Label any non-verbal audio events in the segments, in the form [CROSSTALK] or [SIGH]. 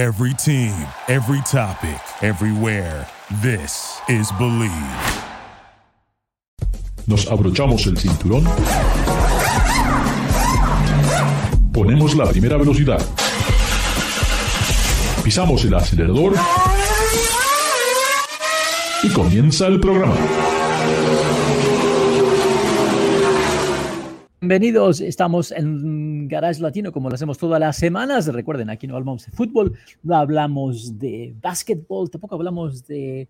Every team, every topic, everywhere. This is Believe. Nos abrochamos el cinturón. Ponemos la primera velocidad. Pisamos el acelerador. Y comienza el programa. Bienvenidos, estamos en Garage Latino como lo hacemos todas las semanas. Recuerden, aquí no hablamos de fútbol, no hablamos de básquetbol, tampoco hablamos de...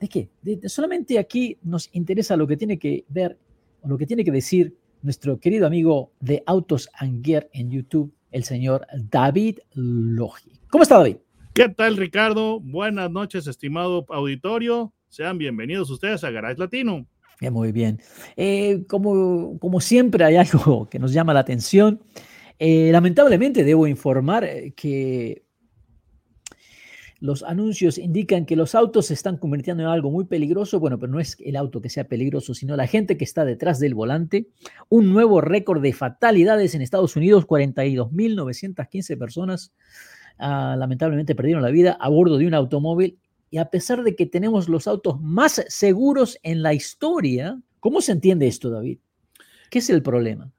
¿De qué? Solamente aquí nos interesa lo que tiene que ver o lo que tiene que decir nuestro querido amigo de Autos Gear en YouTube, el señor David Logi. ¿Cómo está David? ¿Qué tal Ricardo? Buenas noches, estimado auditorio. Sean bienvenidos ustedes a Garage Latino muy bien. Eh, como, como siempre hay algo [LAUGHS] que nos llama la atención. Eh, lamentablemente debo informar eh, que los anuncios indican que los autos se están convirtiendo en algo muy peligroso. Bueno, pero no es el auto que sea peligroso, sino la gente que está detrás del volante. Un nuevo récord de fatalidades en Estados Unidos, 42.915 personas ah, lamentablemente perdieron la vida a bordo de un automóvil y a pesar de que tenemos los autos más seguros en la historia, ¿cómo se entiende esto, David? ¿Qué es el problema?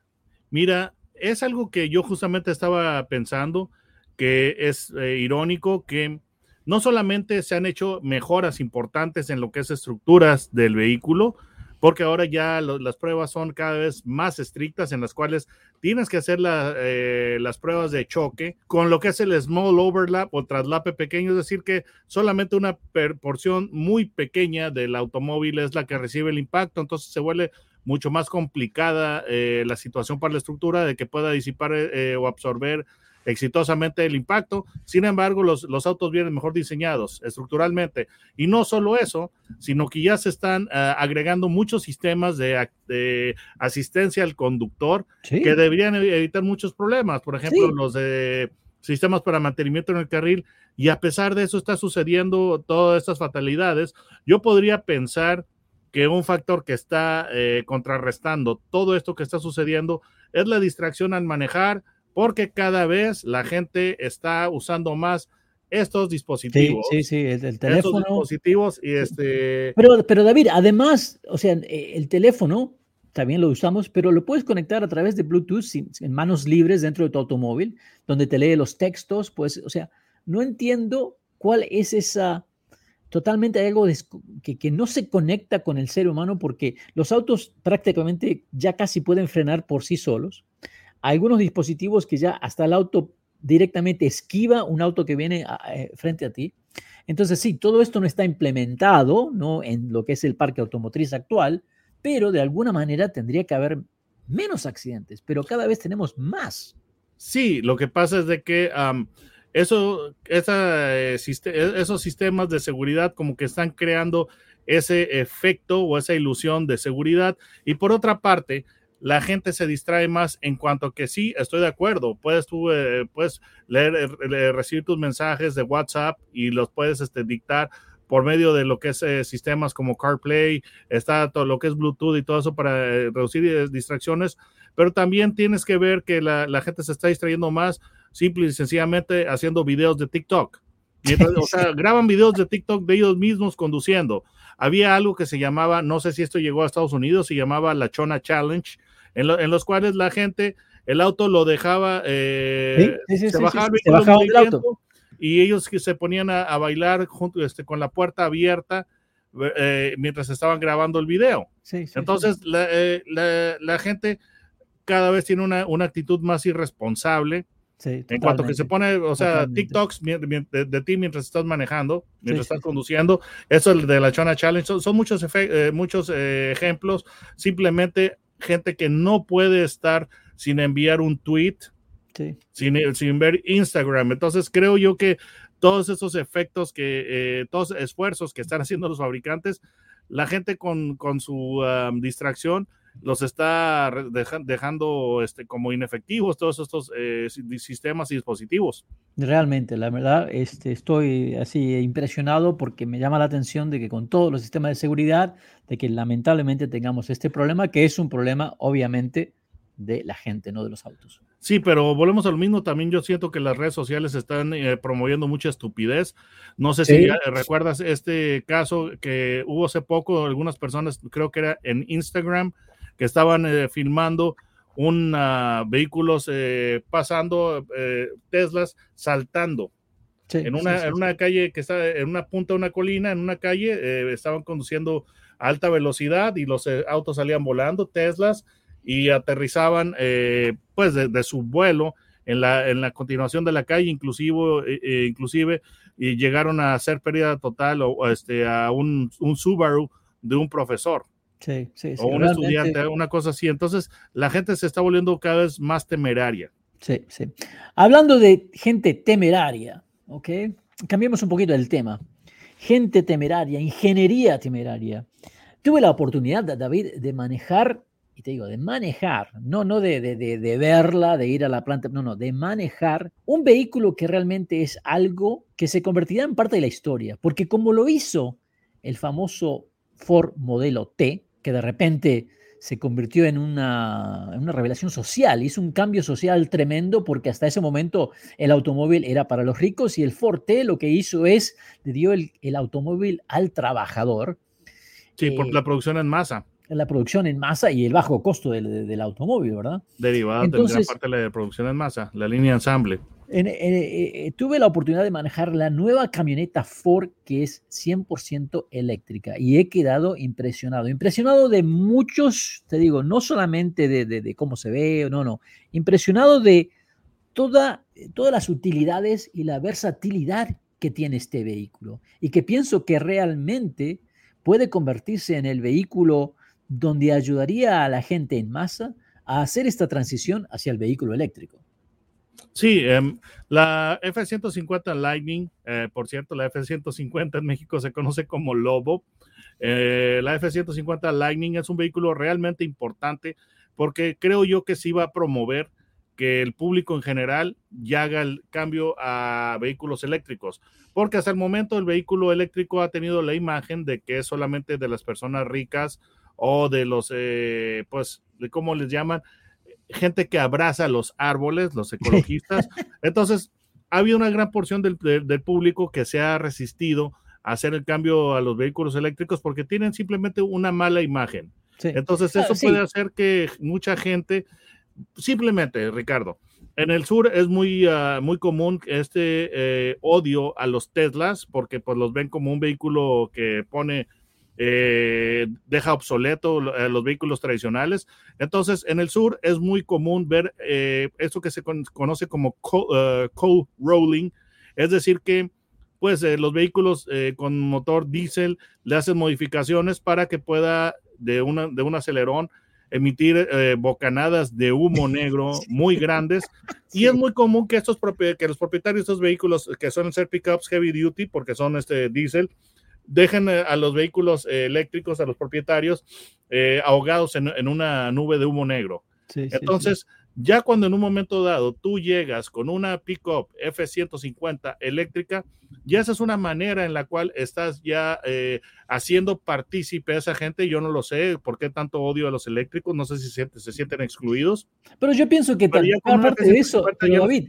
Mira, es algo que yo justamente estaba pensando, que es eh, irónico que no solamente se han hecho mejoras importantes en lo que es estructuras del vehículo, porque ahora ya las pruebas son cada vez más estrictas en las cuales tienes que hacer eh, las pruebas de choque con lo que es el small overlap o traslape pequeño, es decir, que solamente una porción muy pequeña del automóvil es la que recibe el impacto, entonces se vuelve mucho más complicada eh, la situación para la estructura de que pueda disipar eh, o absorber exitosamente el impacto. Sin embargo, los, los, autos vienen mejor diseñados estructuralmente. Y no solo eso, sino que ya se están uh, agregando muchos sistemas de, de, asistencia al conductor sí. que deberían evitar muchos problemas. Por ejemplo, sí. los de sistemas para mantenimiento en el carril. Y a pesar de eso está sucediendo todas estas fatalidades. Yo podría pensar que un factor que está eh, contrarrestando todo esto que está sucediendo es la distracción al manejar, porque cada vez la gente está usando más estos dispositivos. Sí, sí, sí el, el teléfono. Estos dispositivos y este... Pero, pero David, además, o sea, eh, el teléfono también lo usamos, pero lo puedes conectar a través de Bluetooth sin, en manos libres dentro de tu automóvil, donde te lee los textos, pues, o sea, no entiendo cuál es esa totalmente algo de, que, que, no se conecta con el ser humano porque los autos prácticamente ya casi pueden frenar por sí solos. Algunos dispositivos que ya hasta el auto directamente esquiva un auto que viene a, a, frente a ti. Entonces, sí, todo esto no está implementado ¿no? en lo que es el parque automotriz actual, pero de alguna manera tendría que haber menos accidentes, pero cada vez tenemos más. Sí, lo que pasa es de que um, eso, esa, eh, esos sistemas de seguridad como que están creando ese efecto o esa ilusión de seguridad. Y por otra parte, la gente se distrae más en cuanto que sí, estoy de acuerdo, puedes tú eh, puedes leer, leer, recibir tus mensajes de WhatsApp y los puedes este, dictar por medio de lo que es eh, sistemas como CarPlay, está todo lo que es Bluetooth y todo eso para eh, reducir distracciones, pero también tienes que ver que la, la gente se está distrayendo más simple y sencillamente haciendo videos de TikTok. [LAUGHS] O sea, graban videos de TikTok de ellos mismos conduciendo. Había algo que se llamaba, no sé si esto llegó a Estados Unidos, se llamaba la Chona Challenge, en, lo, en los cuales la gente, el auto lo dejaba, eh, sí, sí, se sí, bajaba, se bajaba del auto. Y ellos que se ponían a, a bailar junto, este, con la puerta abierta eh, mientras estaban grabando el video. Entonces, la, eh, la, la, gente cada vez tiene una, una actitud más irresponsable Sí, en cuanto que se pone, o sea, totalmente. TikToks de, de, ti mientras estás manejando, mientras sí, estás sí. conduciendo, eso de la Chona Challenge, son, son muchos, eh, muchos eh, ejemplos, simplemente gente que no puede estar sin enviar un tweet, sí. sin, sin, ver Instagram. Entonces creo yo que todos esos efectos, que eh, todos esfuerzos que están haciendo los fabricantes, la gente con, con su um, distracción, los está dejando este, como inefectivos todos estos eh, sistemas y dispositivos. Realmente, la verdad, este, estoy así impresionado porque me llama la atención de que con todos los sistemas de seguridad, de que lamentablemente tengamos este problema, que es un problema obviamente de la gente, no de los autos. Sí, pero volvemos a lo mismo. También yo siento que las redes sociales están eh, promoviendo mucha estupidez. No sé si recuerdas este caso que hubo hace poco, algunas personas, creo que era en Instagram, que estaban eh, filmando un vehículos eh, pasando, Teslas saltando. en, una, en una calle que está en una punta de una colina, en una calle, estaban conduciendo a alta velocidad y los autos salían volando, Teslas y aterrizaban eh, pues de, su vuelo en la, en la continuación de la calle, inclusive, eh, eh, inclusive y llegaron a hacer pérdida total o, este, a un, un, Subaru de un profesor. Sí, sí, o un estudiante, una cosa así. Entonces, la gente se está volviendo cada vez más temeraria. Sí, sí. Hablando de gente temeraria, ¿ok? Cambiemos un poquito el tema. Gente temeraria, ingeniería temeraria. Tuve la oportunidad, David, de manejar y te digo, de manejar, no, no de, de, de, verla, de ir a la planta, no, no, de manejar un vehículo que realmente es algo que se convertirá en parte de la historia, porque como lo hizo el famoso Ford modelo T, que de repente se convirtió en una, en una revelación social, hizo un cambio social tremendo porque hasta ese momento el automóvil era para los ricos y el Ford T lo que hizo es, le dio el, el automóvil al trabajador. Sí, por eh, la producción en masa la producción en masa y el bajo costo del, automóvil, ¿verdad? Derivada de gran parte de la producción en masa, la línea ensamble. Eh, tuve la oportunidad de manejar la nueva camioneta Ford que es 100% eléctrica y he quedado impresionado. Impresionado de muchos, te digo, no solamente de, cómo se ve, no, no, impresionado de toda, todas las utilidades y la versatilidad que tiene este vehículo y que pienso que realmente puede convertirse en el vehículo donde ayudaría a la gente en masa a hacer esta transición hacia el vehículo eléctrico. Sí, em, la F-150 Lightning, eh, por cierto, la F-150 en México se conoce como Lobo. Eh, la F-150 Lightning es un vehículo realmente importante porque creo yo que sí va a promover que el público en general ya haga el cambio a vehículos eléctricos, porque hasta el momento el vehículo eléctrico ha tenido la imagen de que es solamente de las personas ricas o de los, eh, pues, de cómo les llaman, gente que abraza los árboles, los ecologistas. [LAUGHS] Entonces, ha habido una gran porción del, público que se ha resistido a hacer el cambio a los vehículos eléctricos porque tienen simplemente una mala imagen. Entonces, eso puede hacer que mucha gente, simplemente, Ricardo, en el sur es muy, ah, muy común este eh, odio a los Teslas porque pues los ven como un vehículo que pone eh, deja obsoleto eh, los vehículos tradicionales. Entonces, en el sur es muy común ver eh, esto que se conoce como co-rolling, es decir, que pues los vehículos con motor diésel le hacen modificaciones para que pueda de, una, de un acelerón emitir bocanadas de humo [LAUGHS] negro muy grandes. Y es muy común que, estos que los propietarios de estos vehículos, que suelen ser pickups heavy duty, porque son este diésel, dejen eh, a los vehículos eh, eléctricos, a los propietarios, eh, ahogados en, una nube de humo negro. Entonces, ya cuando en un momento dado tú llegas con una pickup F-150 eléctrica, ya esa es una manera en la cual estás ya eh, haciendo partícipe a esa gente. Yo no lo sé por qué tanto odio a los eléctricos, no sé si se, sienten excluidos. Pero yo pienso que también parte de eso, David,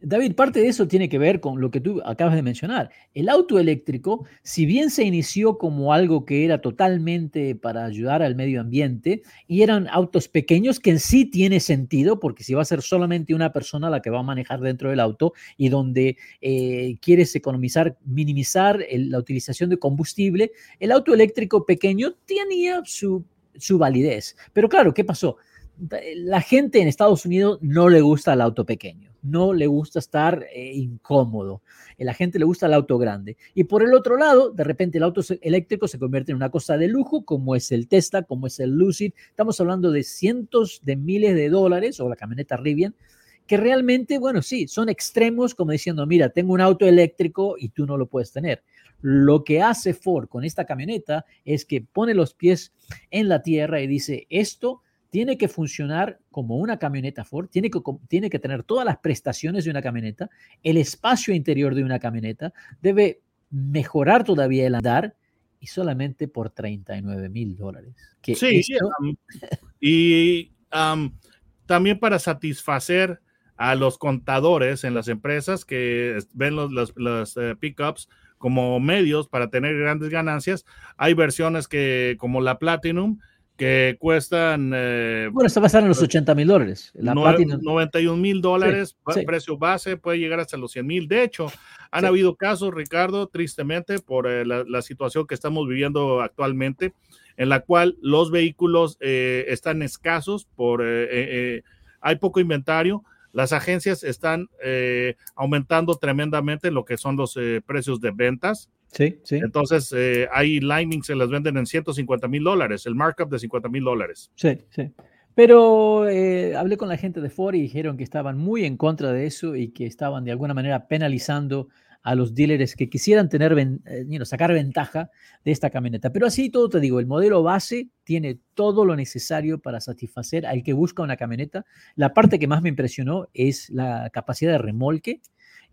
David, parte de eso tiene que ver con lo que tú acabas de mencionar. El auto eléctrico, si bien se inició como algo que era totalmente para ayudar al medio ambiente y eran autos pequeños que en sí tiene sentido, porque si va a ser solamente una persona la que va a manejar dentro del auto y donde eh, quieres economizar, minimizar la utilización de combustible, el auto eléctrico pequeño tenía su, su validez. Pero claro, ¿qué pasó? La gente en Estados Unidos no le gusta el auto pequeño, no le gusta estar eh, incómodo. A la gente le gusta el auto grande. Y por el otro lado, de repente el auto eléctrico se convierte en una cosa de lujo, como es el Tesla, como es el Lucid. Estamos hablando de cientos de miles de dólares, o la camioneta Rivian, que realmente, bueno, sí, son extremos, como diciendo, mira, tengo un auto eléctrico y tú no lo puedes tener. Lo que hace Ford con esta camioneta es que pone los pies en la tierra y dice, esto tiene que funcionar como una camioneta Ford, tiene que, tiene que tener todas las prestaciones de una camioneta, el espacio interior de una camioneta, debe mejorar todavía el andar y solamente por 39 mil dólares. Sí, y también para satisfacer a los contadores en las empresas que ven los, los, eh, pickups como medios para tener grandes ganancias. Hay versiones que, como la Platinum, que cuestan... Eh, bueno, está basada en los 80 mil dólares. La 91 mil dólares, precio base, puede llegar hasta los 100 mil. De hecho, han habido casos, Ricardo, tristemente, por eh, la, situación que estamos viviendo actualmente, en la cual los vehículos eh, están escasos, por hay poco inventario. Las agencias están aumentando tremendamente lo que son los precios de ventas. Sí, sí. Entonces, eh, hay Lightning se las venden en 150 mil dólares, el markup de 50 mil dólares. Sí, sí. Pero eh, hablé con la gente de Ford y dijeron que estaban muy en contra de eso y que estaban de alguna manera penalizando a los dealers que quisieran tener, eh, sacar ventaja de esta camioneta. Pero así todo te digo, el modelo base tiene todo lo necesario para satisfacer al que busca una camioneta. La parte que más me impresionó es la capacidad de remolque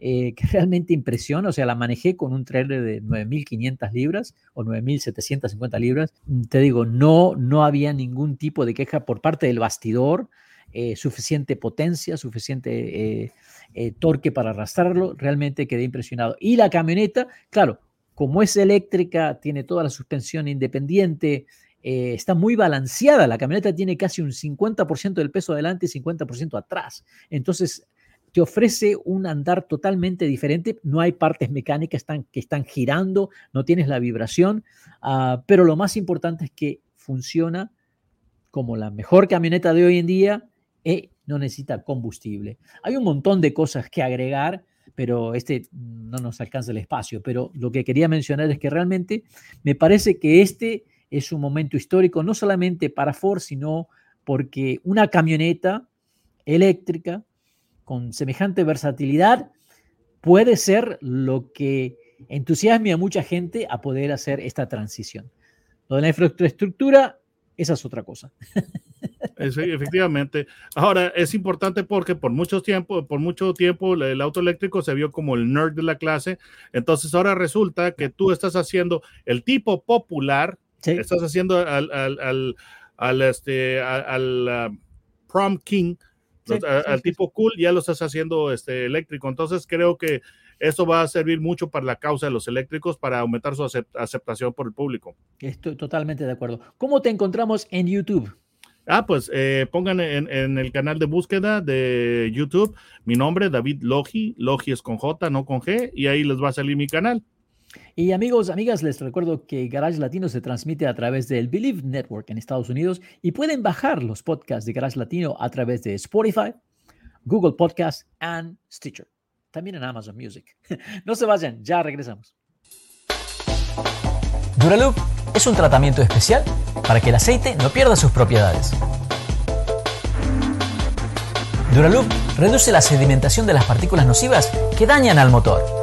eh, que realmente impresiona. O sea, la manejé con un trailer de 9.500 libras o 9.750 libras. Mm, te digo, no, no había ningún tipo de queja por parte del bastidor. Eh, suficiente potencia, suficiente eh, torque para arrastrarlo. Realmente quedé impresionado. Y la camioneta, claro, como es eléctrica, tiene toda la suspensión independiente, está muy balanceada. La camioneta tiene casi un 50% del peso adelante y 50% atrás. Entonces, te ofrece un andar totalmente diferente. No hay partes mecánicas que están girando, no tienes la vibración, ah, pero lo más importante es que funciona como la mejor camioneta de hoy en día y no necesita combustible. Hay un montón de cosas que agregar, pero este no nos alcanza el espacio. Pero lo que quería mencionar es que realmente me parece que este es un momento histórico, no solamente para Ford, sino porque una camioneta eléctrica con semejante versatilidad puede ser lo que entusiasme a mucha gente a poder hacer esta transición. Lo de la infraestructura, esa es otra cosa. efectivamente. Ahora, es importante porque por mucho tiempo, por mucho tiempo el auto eléctrico se vio como el nerd de la clase. Entonces ahora resulta que tú estás haciendo el tipo popular, estás haciendo al, al, al, este, al, uh, prom king, al tipo cool ya lo estás haciendo este, eléctrico. Entonces creo que eso va a servir mucho para la causa de los eléctricos, para aumentar su aceptación por el público. Estoy totalmente de acuerdo. ¿Cómo te encontramos en YouTube? Ah, pues eh, pongan en, en, el canal de búsqueda de YouTube mi nombre, David Logi. Logi es con J, no con G, y ahí les va a salir mi canal. Y amigos, amigas, les recuerdo que Garage Latino se transmite a través del Believe Network en Estados Unidos y pueden bajar los podcasts de Garage Latino a través de Spotify, Google Podcasts y Stitcher. También en Amazon Music. [LAUGHS] No se vayan, ya regresamos. Duraloop es un tratamiento especial para que el aceite no pierda sus propiedades. Duraloop reduce la sedimentación de las partículas nocivas que dañan al motor